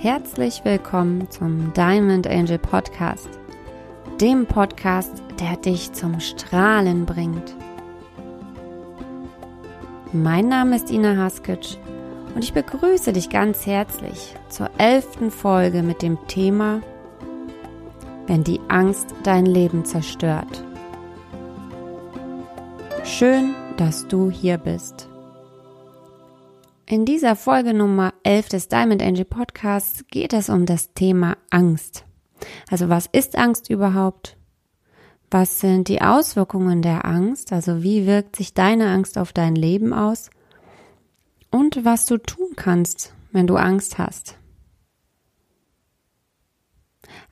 Herzlich willkommen zum Diamond Angel Podcast, dem Podcast, der dich zum Strahlen bringt. Mein Name ist Ina Haskic und ich begrüße dich ganz herzlich zur elften Folge mit dem Thema Wenn die Angst dein Leben zerstört. Schön, dass du hier bist. In dieser Folge Nummer 11 des Diamond Angel Podcasts geht es um das Thema Angst. Also was ist Angst überhaupt? Was sind die Auswirkungen der Angst? Also wie wirkt sich deine Angst auf dein Leben aus? Und was du tun kannst, wenn du Angst hast.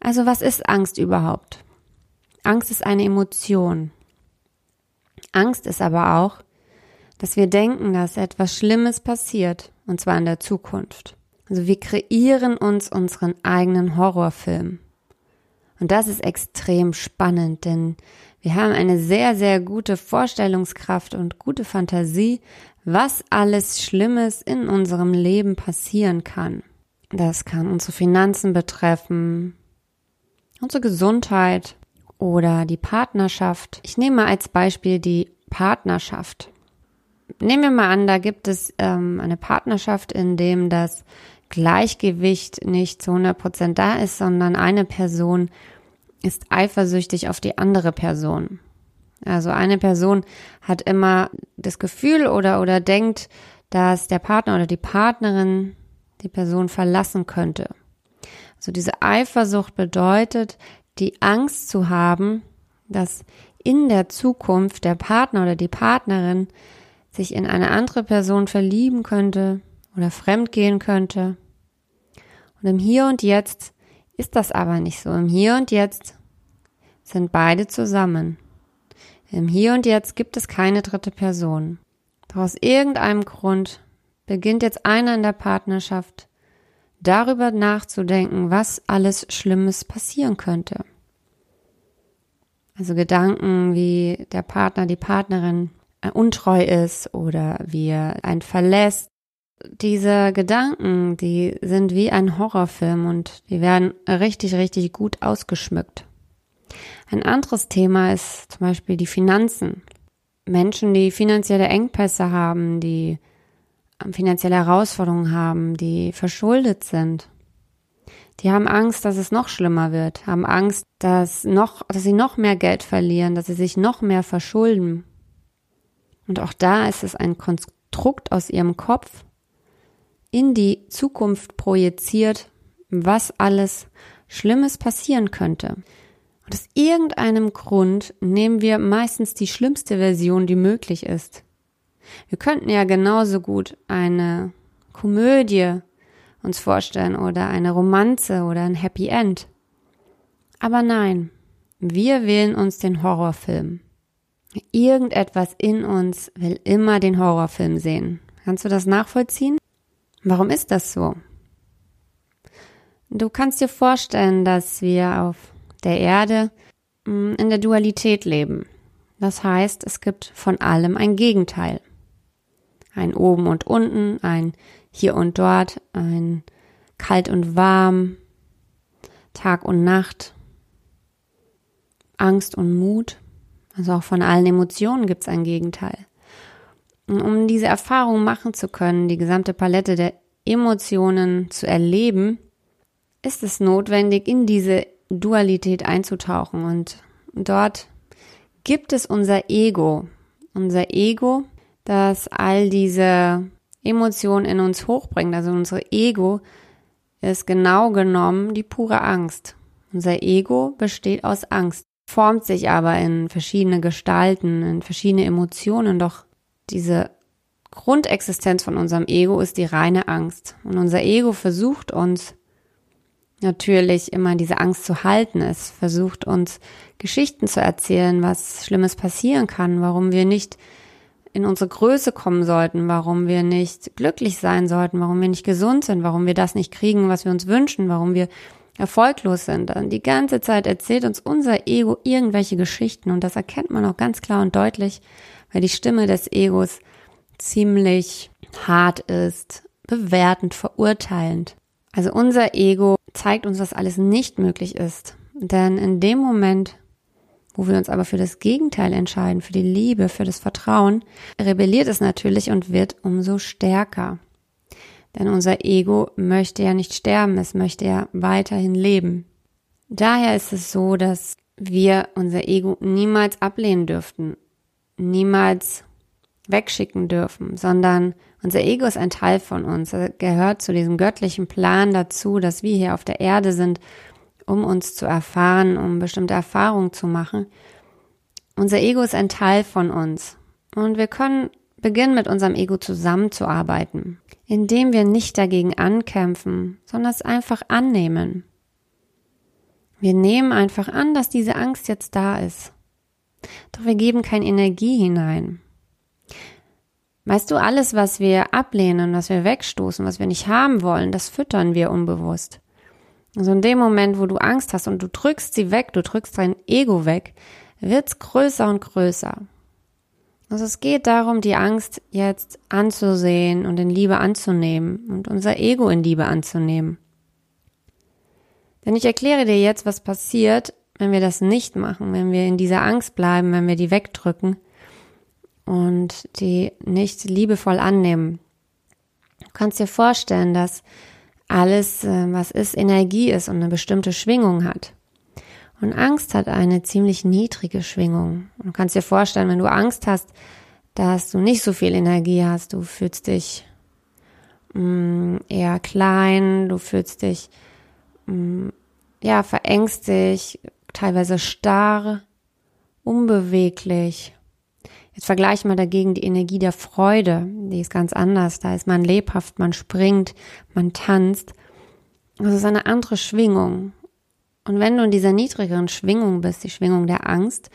Also was ist Angst überhaupt? Angst ist eine Emotion. Angst ist aber auch dass wir denken, dass etwas Schlimmes passiert, und zwar in der Zukunft. Also wir kreieren uns unseren eigenen Horrorfilm. Und das ist extrem spannend, denn wir haben eine sehr, sehr gute Vorstellungskraft und gute Fantasie, was alles Schlimmes in unserem Leben passieren kann. Das kann unsere Finanzen betreffen, unsere Gesundheit oder die Partnerschaft. Ich nehme als Beispiel die Partnerschaft nehmen wir mal an, da gibt es ähm, eine Partnerschaft, in dem das Gleichgewicht nicht zu 100 Prozent da ist, sondern eine Person ist eifersüchtig auf die andere Person. Also eine Person hat immer das Gefühl oder, oder denkt, dass der Partner oder die Partnerin die Person verlassen könnte. Also diese Eifersucht bedeutet, die Angst zu haben, dass in der Zukunft der Partner oder die Partnerin sich in eine andere Person verlieben könnte oder fremdgehen könnte. Und im Hier und Jetzt ist das aber nicht so. Im Hier und Jetzt sind beide zusammen. Im Hier und Jetzt gibt es keine dritte Person. Doch aus irgendeinem Grund beginnt jetzt einer in der Partnerschaft darüber nachzudenken, was alles Schlimmes passieren könnte. Also Gedanken wie der Partner, die Partnerin untreu ist oder wie er einen verlässt. Diese Gedanken, die sind wie ein Horrorfilm und die werden richtig, richtig gut ausgeschmückt. Ein anderes Thema ist zum Beispiel die Finanzen. Menschen, die finanzielle Engpässe haben, die finanzielle Herausforderungen haben, die verschuldet sind. Die haben Angst, dass es noch schlimmer wird, haben Angst, dass noch, dass sie noch mehr Geld verlieren, dass sie sich noch mehr verschulden. Und auch da ist es ein Konstrukt aus ihrem Kopf in die Zukunft projiziert, was alles Schlimmes passieren könnte. Und aus irgendeinem Grund nehmen wir meistens die schlimmste Version, die möglich ist. Wir könnten ja genauso gut eine Komödie uns vorstellen oder eine Romanze oder ein Happy End. Aber nein, wir wählen uns den Horrorfilm. Irgendetwas in uns will immer den Horrorfilm sehen. Kannst du das nachvollziehen? Warum ist das so? Du kannst dir vorstellen, dass wir auf der Erde mm, in der Dualität leben. Das heißt, es gibt von allem ein Gegenteil. Ein oben und unten, ein hier und dort, ein kalt und warm, Tag und Nacht, Angst und Mut. Also auch von allen Emotionen gibt es ein Gegenteil. Und um diese Erfahrung machen zu können, die gesamte Palette der Emotionen zu erleben, ist es notwendig, in diese Dualität einzutauchen. Und dort gibt es unser Ego. Unser Ego, das all diese Emotionen in uns hochbringt. Also unser Ego ist genau genommen die pure Angst. Unser Ego besteht aus Angst formt sich aber in verschiedene Gestalten, in verschiedene Emotionen, doch diese Grundexistenz von unserem Ego ist die reine Angst. Und unser Ego versucht uns natürlich immer diese Angst zu halten. Es versucht uns Geschichten zu erzählen, was Schlimmes passieren kann, warum wir nicht in unsere Größe kommen sollten, warum wir nicht glücklich sein sollten, warum wir nicht gesund sind, warum wir das nicht kriegen, was wir uns wünschen, warum wir erfolglos sind. Dann die ganze Zeit erzählt uns unser Ego irgendwelche Geschichten und das erkennt man auch ganz klar und deutlich, weil die Stimme des Egos ziemlich hart ist, bewertend, verurteilend. Also unser Ego zeigt uns, dass alles nicht möglich ist. Denn in dem Moment, wo wir uns aber für das Gegenteil entscheiden, für die Liebe, für das Vertrauen, rebelliert es natürlich und wird umso stärker. Denn unser Ego möchte ja nicht sterben, es möchte ja weiterhin leben. Daher ist es so, dass wir unser Ego niemals ablehnen dürften, niemals wegschicken dürfen, sondern unser Ego ist ein Teil von uns. Er gehört zu diesem göttlichen Plan dazu, dass wir hier auf der Erde sind, um uns zu erfahren, um bestimmte Erfahrungen zu machen. Unser Ego ist ein Teil von uns. Und wir können beginnen, mit unserem Ego zusammenzuarbeiten, indem wir nicht dagegen ankämpfen, sondern es einfach annehmen. Wir nehmen einfach an, dass diese Angst jetzt da ist. Doch wir geben keine Energie hinein. Weißt du, alles, was wir ablehnen, was wir wegstoßen, was wir nicht haben wollen, das füttern wir unbewusst. Also in dem Moment, wo du Angst hast und du drückst sie weg, du drückst dein Ego weg, wird's größer und größer. Also es geht darum, die Angst jetzt anzusehen und in Liebe anzunehmen und unser Ego in Liebe anzunehmen. Denn ich erkläre dir jetzt, was passiert, wenn wir das nicht machen, wenn wir in dieser Angst bleiben, wenn wir die wegdrücken und die nicht liebevoll annehmen. Du kannst dir vorstellen, dass alles, äh, was ist, Energie ist und eine bestimmte Schwingung hat. Und Angst hat eine ziemlich niedrige Schwingung. Du kannst dir vorstellen, wenn du Angst hast, dass du nicht so viel Energie hast, du fühlst dich mh, mm, eher klein, du fühlst dich Mm, ja, verängstigt, teilweise starr, unbeweglich. Jetzt vergleichen wir dagegen die Energie der Freude, die ist ganz anders. Da ist man lebhaft, man springt, man tanzt. Das ist eine andere Schwingung. Und wenn du in dieser niedrigeren Schwingung bist, die Schwingung der Angst,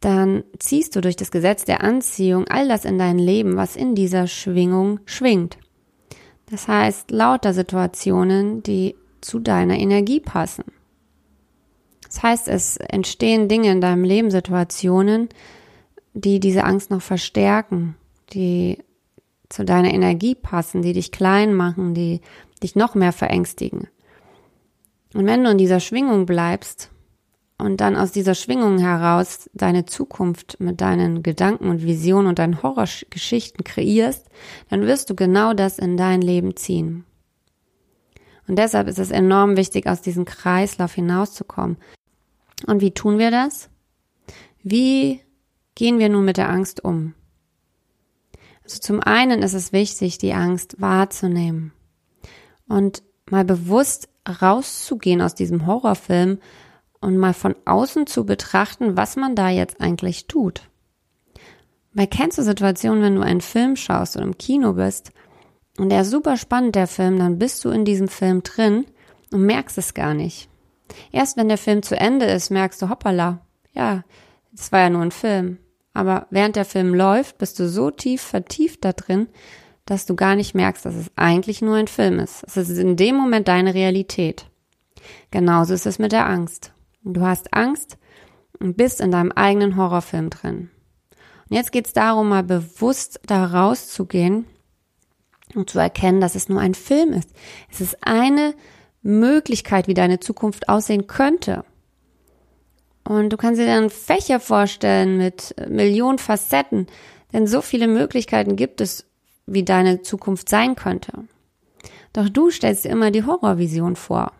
dann ziehst du durch das Gesetz der Anziehung all das in dein Leben, was in dieser Schwingung schwingt. Das heißt, lauter Situationen, die zu deiner Energie passen. Das heißt, es entstehen Dinge in deinem Leben, Situationen, die diese Angst noch verstärken, die zu deiner Energie passen, die dich klein machen, die dich noch mehr verängstigen. Und wenn du in dieser Schwingung bleibst und dann aus dieser Schwingung heraus deine Zukunft mit deinen Gedanken und Visionen und deinen Horrorgeschichten kreierst, dann wirst du genau das in dein Leben ziehen. Und deshalb ist es enorm wichtig, aus diesem Kreislauf hinauszukommen. Und wie tun wir das? Wie gehen wir nun mit der Angst um? Also zum einen ist es wichtig, die Angst wahrzunehmen und mal bewusst rauszugehen aus diesem Horrorfilm und mal von außen zu betrachten, was man da jetzt eigentlich tut. Weil kennst du Situationen, wenn du einen Film schaust oder im Kino bist und der ist super spannend, der Film, dann bist du in diesem Film drin und merkst es gar nicht. Erst wenn der Film zu Ende ist, merkst du, hoppala, ja, das war ja nur ein Film. Aber während der Film läuft, bist du so tief vertieft da drin, dass du gar nicht merkst, dass es eigentlich nur ein Film ist. Es ist in dem Moment deine Realität. Genauso ist es mit der Angst. Du hast Angst und bist in deinem eigenen Horrorfilm drin. Und jetzt geht es darum, mal bewusst da rauszugehen und zu erkennen, dass es nur ein Film ist. Es ist eine Möglichkeit, wie deine Zukunft aussehen könnte. Und du kannst dir dann Fächer vorstellen mit Millionen Facetten, denn so viele Möglichkeiten gibt es, wie deine Zukunft sein könnte. Doch du stellst dir immer die Horrorvision vor.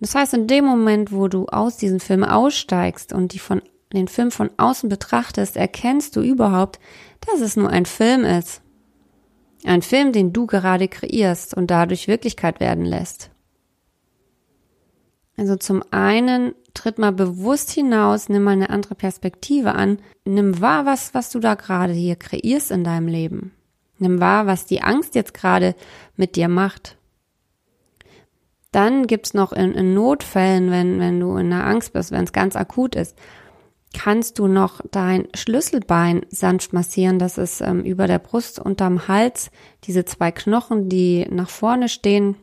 das heißt, in dem Moment, wo du aus diesem Film aussteigst und die von, den Film von außen betrachtest, erkennst du überhaupt, dass es nur ein Film ist. Ein Film, den du gerade kreierst und dadurch Wirklichkeit werden lässt. Also zum einen tritt mal bewusst hinaus, nimm mal eine andere Perspektive an, nimm wahr, was, was du da gerade hier kreierst in deinem Leben. Nimm wahr, was die Angst jetzt gerade mit dir macht. Dann gibt's noch in, in Notfällen, wenn, wenn du in der Angst bist, wenn es ganz akut ist, kannst du noch dein Schlüsselbein sanft massieren. Das ist ähm, über der Brust, unterm Hals, diese zwei Knochen, die nach vorne stehen.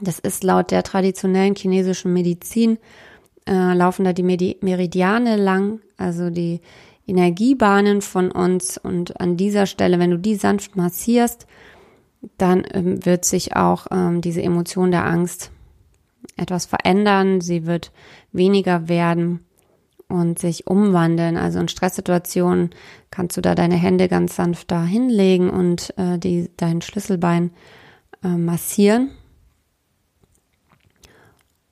Das ist laut der traditionellen chinesischen Medizin, äh, laufen da die Medi Meridiane lang, also die Energiebahnen von uns. Und an dieser Stelle, wenn du die sanft massierst, dann ähm, wird sich auch ähm, diese Emotion der Angst etwas verändern. Sie wird weniger werden und sich umwandeln. Also in Stresssituationen kannst du da deine Hände ganz sanft da hinlegen und äh, die, dein Schlüsselbein äh, massieren.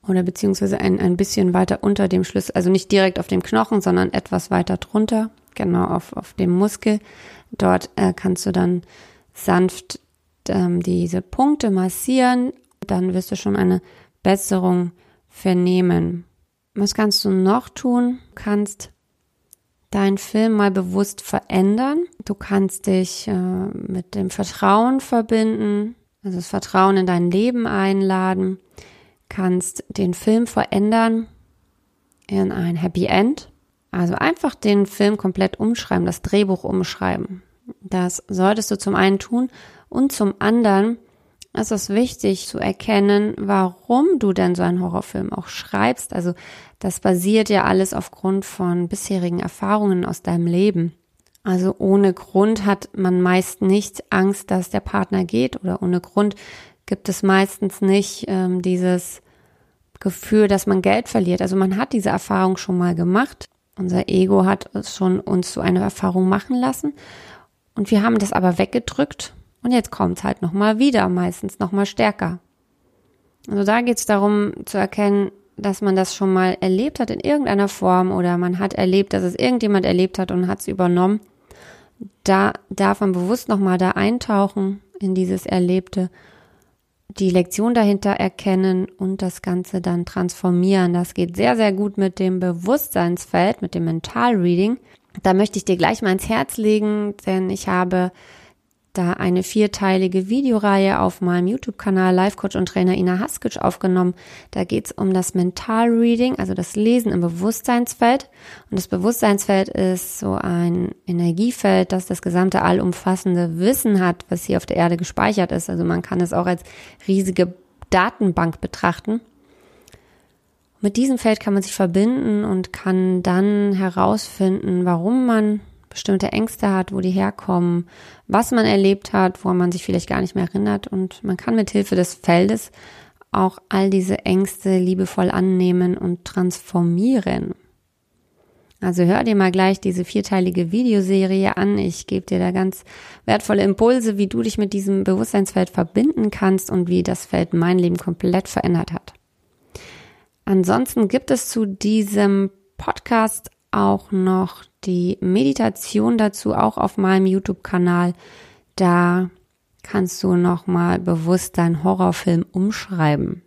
Oder beziehungsweise ein, ein bisschen weiter unter dem Schlüssel, also nicht direkt auf dem Knochen, sondern etwas weiter drunter, genau auf, auf dem Muskel. Dort äh, kannst du dann sanft ähm, diese Punkte massieren. Dann wirst du schon eine Besserung vernehmen. Was kannst du noch tun? Du kannst deinen Film mal bewusst verändern. Du kannst dich äh, mit dem Vertrauen verbinden, also das Vertrauen in dein Leben einladen, kannst den Film verändern in ein Happy End. Also einfach den Film komplett umschreiben, das Drehbuch umschreiben. Das solltest du zum einen tun und zum anderen es ist wichtig zu erkennen, warum du denn so einen Horrorfilm auch schreibst. Also das basiert ja alles aufgrund von bisherigen Erfahrungen aus deinem Leben. Also ohne Grund hat man meist nicht Angst, dass der Partner geht oder ohne Grund gibt es meistens nicht ähm, dieses Gefühl, dass man Geld verliert. Also man hat diese Erfahrung schon mal gemacht. Unser Ego hat schon uns so eine Erfahrung machen lassen und wir haben das aber weggedrückt und jetzt kommt es halt nochmal wieder, meistens nochmal stärker. Also da geht es darum zu erkennen, dass man das schon mal erlebt hat in irgendeiner Form oder man hat erlebt, dass es irgendjemand erlebt hat und hat es übernommen. Da darf man bewusst nochmal da eintauchen in dieses Erlebte, die Lektion dahinter erkennen und das Ganze dann transformieren. Das geht sehr, sehr gut mit dem Bewusstseinsfeld, mit dem Mental Reading. Da möchte ich dir gleich mal ins Herz legen, denn ich habe da eine vierteilige Videoreihe auf meinem YouTube-Kanal Life Coach und Trainer Ina Haskic aufgenommen. Da geht es um das Mental Reading, also das Lesen im Bewusstseinsfeld. Und das Bewusstseinsfeld ist so ein Energiefeld, das das gesamte allumfassende Wissen hat, was hier auf der Erde gespeichert ist. Also man kann es auch als riesige Datenbank betrachten. Mit diesem Feld kann man sich verbinden und kann dann herausfinden, warum man bestimmte Ängste hat, wo die herkommen, was man erlebt hat, wo man sich vielleicht gar nicht mehr erinnert. Und man kann mit Hilfe des Feldes auch all diese Ängste liebevoll annehmen und transformieren. Also hör dir mal gleich diese vierteilige Videoserie an. Ich gebe dir da ganz wertvolle Impulse, wie du dich mit diesem Bewusstseinsfeld verbinden kannst und wie das Feld mein Leben komplett verändert hat. Ansonsten gibt es zu diesem Podcast auch noch die Meditation dazu auch auf meinem YouTube-Kanal. Da kannst du nochmal bewusst deinen Horrorfilm umschreiben.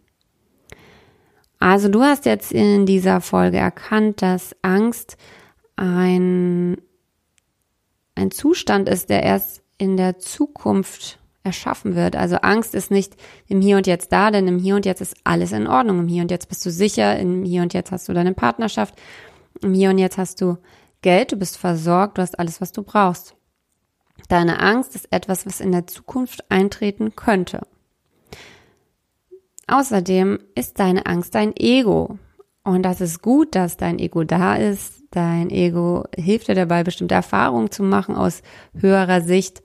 Also du hast jetzt in dieser Folge erkannt, dass Angst ein, ein Zustand ist, der erst in der Zukunft erschaffen wird. Also Angst ist nicht im Hier und Jetzt da, denn im Hier und Jetzt ist alles in Ordnung. Im Hier und Jetzt bist du sicher, im Hier und Jetzt hast du deine Partnerschaft, im Hier und Jetzt hast du Geld, du bist versorgt, du hast alles, was du brauchst. Deine Angst ist etwas, was in der Zukunft eintreten könnte. Außerdem ist deine Angst dein Ego. Und das ist gut, dass dein Ego da ist. Dein Ego hilft dir dabei, bestimmte Erfahrungen zu machen aus höherer Sicht.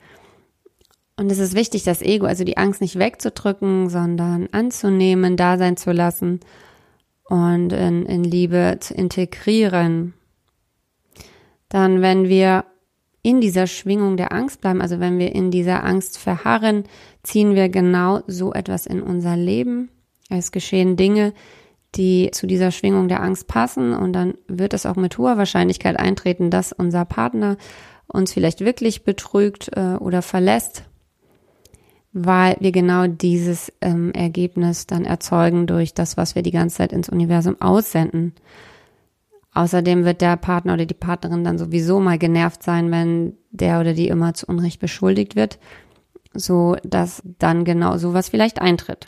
Und es ist wichtig, das Ego, also die Angst nicht wegzudrücken, sondern anzunehmen, da sein zu lassen und in, in Liebe zu integrieren dann wenn wir in dieser Schwingung der Angst bleiben, also wenn wir in dieser Angst verharren, ziehen wir genau so etwas in unser Leben. Es geschehen Dinge, die zu dieser Schwingung der Angst passen und dann wird es auch mit hoher Wahrscheinlichkeit eintreten, dass unser Partner uns vielleicht wirklich betrügt äh, oder verlässt, weil wir genau dieses ähm, Ergebnis dann erzeugen durch das, was wir die ganze Zeit ins Universum aussenden. Außerdem wird der Partner oder die Partnerin dann sowieso mal genervt sein, wenn der oder die immer zu Unrecht beschuldigt wird, so dass dann genau sowas vielleicht eintritt.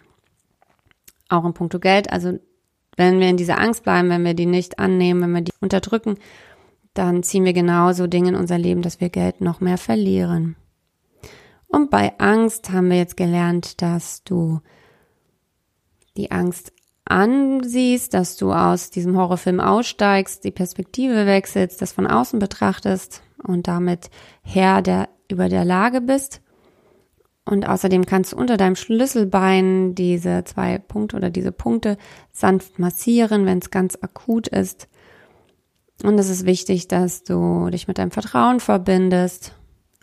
Auch in puncto Geld, also wenn wir in dieser Angst bleiben, wenn wir die nicht annehmen, wenn wir die unterdrücken, dann ziehen wir genauso Dinge in unser Leben, dass wir Geld noch mehr verlieren. Und bei Angst haben wir jetzt gelernt, dass du die Angst ansiehst, dass du aus diesem Horrorfilm aussteigst, die Perspektive wechselst, das von außen betrachtest und damit Herr der, über der Lage bist. Und außerdem kannst du unter deinem Schlüsselbein diese zwei Punkte oder diese Punkte sanft massieren, wenn es ganz akut ist. Und es ist wichtig, dass du dich mit deinem Vertrauen verbindest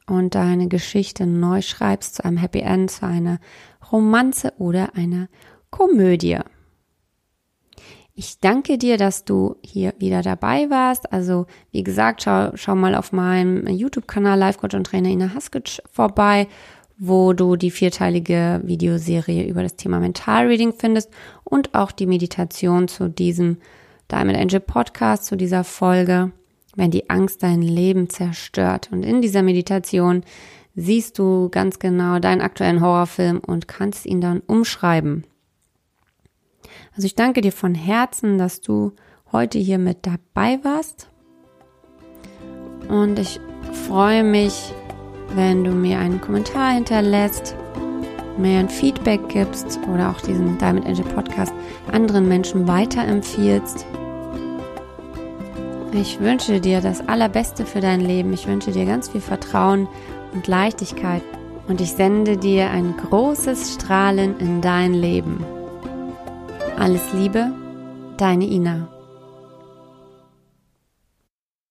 und deine Geschichte neu schreibst zu einem Happy End, zu einer Romanze oder einer Komödie. Ich danke dir, dass du hier wieder dabei warst. Also, wie gesagt, schau, schau mal auf meinem YouTube-Kanal Life Coach und Trainer Ina Haskic vorbei, wo du die vierteilige Videoserie über das Thema Mental Reading findest und auch die Meditation zu diesem Diamond Angel Podcast, zu dieser Folge, wenn die Angst dein Leben zerstört. Und in dieser Meditation siehst du ganz genau deinen aktuellen Horrorfilm und kannst ihn dann umschreiben. Also ich danke dir von Herzen, dass du heute hier mit dabei warst. Und ich freue mich, wenn du mir einen Kommentar hinterlässt, mir ein Feedback gibst oder auch diesen Diamond Angel Podcast anderen Menschen weiterempfiehlst. Ich wünsche dir das Allerbeste für dein Leben. Ich wünsche dir ganz viel Vertrauen und Leichtigkeit. Und ich sende dir ein großes Strahlen in dein Leben. Alles Liebe, deine Ina.